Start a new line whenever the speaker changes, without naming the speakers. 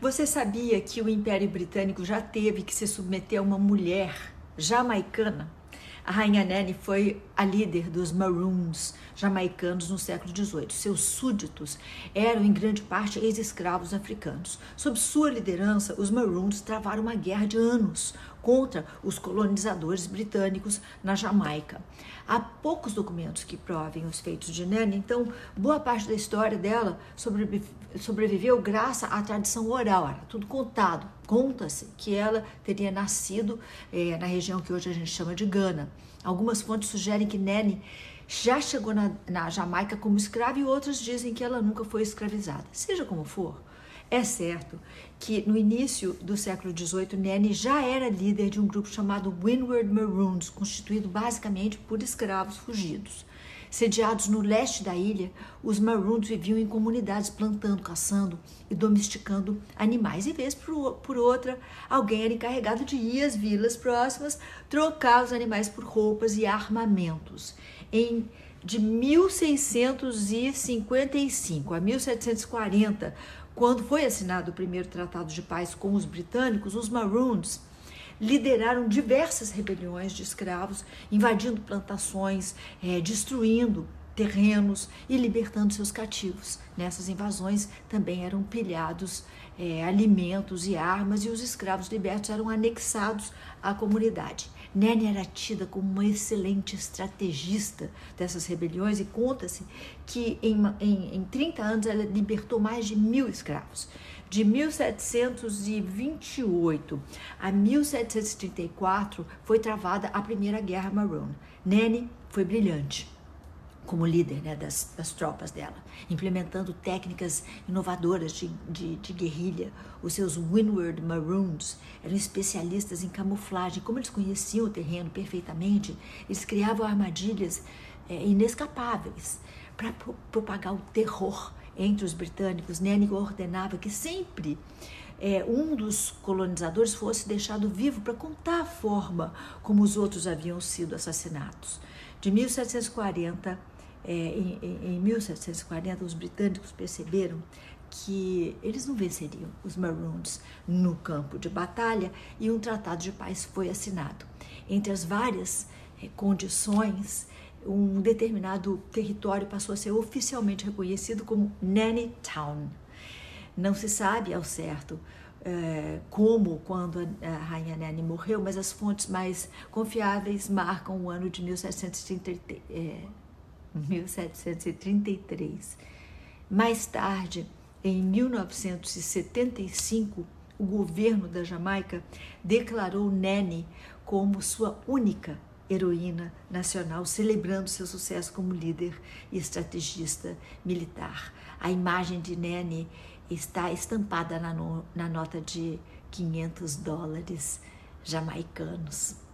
Você sabia que o Império Britânico já teve que se submeter a uma mulher jamaicana? A rainha Nene foi a líder dos Maroons jamaicanos no século XVIII. Seus súditos eram, em grande parte, ex-escravos africanos. Sob sua liderança, os Maroons travaram uma guerra de anos contra os colonizadores britânicos na Jamaica. Há poucos documentos que provem os feitos de Nene, então boa parte da história dela sobreviveu graças à tradição oral, era tudo contado. Conta-se que ela teria nascido é, na região que hoje a gente chama de Gana. Algumas fontes sugerem que Nene já chegou na, na Jamaica como escrava e outras dizem que ela nunca foi escravizada. Seja como for, é certo que no início do século XVIII, Nene já era líder de um grupo chamado Windward Maroons, constituído basicamente por escravos fugidos. Sediados no leste da ilha, os Maroons viviam em comunidades plantando, caçando e domesticando animais. E vez por outra, alguém era encarregado de ir às vilas próximas, trocar os animais por roupas e armamentos. Em de 1655 a 1740, quando foi assinado o primeiro tratado de paz com os britânicos, os Maroons lideraram diversas rebeliões de escravos, invadindo plantações, é, destruindo terrenos e libertando seus cativos. Nessas invasões também eram pilhados é, alimentos e armas, e os escravos libertos eram anexados à comunidade. Nene era tida como uma excelente estrategista dessas rebeliões e conta-se que em, em, em 30 anos ela libertou mais de mil escravos. De 1728 a 1734 foi travada a Primeira Guerra Maroon. Nene foi brilhante como líder né, das, das, tropas dela, implementando técnicas inovadoras de, de, de, guerrilha. Os seus Windward Maroons eram especialistas em camuflagem. Como eles conheciam o terreno perfeitamente, eles criavam armadilhas é, inescapáveis para pro, propagar o terror entre os britânicos. Nenning ordenava que sempre é, um dos colonizadores fosse deixado vivo para contar a forma como os outros haviam sido assassinados. De 1740 é, em, em 1740, os britânicos perceberam que eles não venceriam os Maroons no campo de batalha e um tratado de paz foi assinado. Entre as várias é, condições, um determinado território passou a ser oficialmente reconhecido como Nanny Town. Não se sabe ao certo é, como, quando a, a rainha Nanny morreu, mas as fontes mais confiáveis marcam o ano de 1733. É, 1733. Mais tarde, em 1975, o governo da Jamaica declarou Nene como sua única heroína nacional, celebrando seu sucesso como líder e estrategista militar. A imagem de Nene está estampada na, no, na nota de 500 dólares jamaicanos.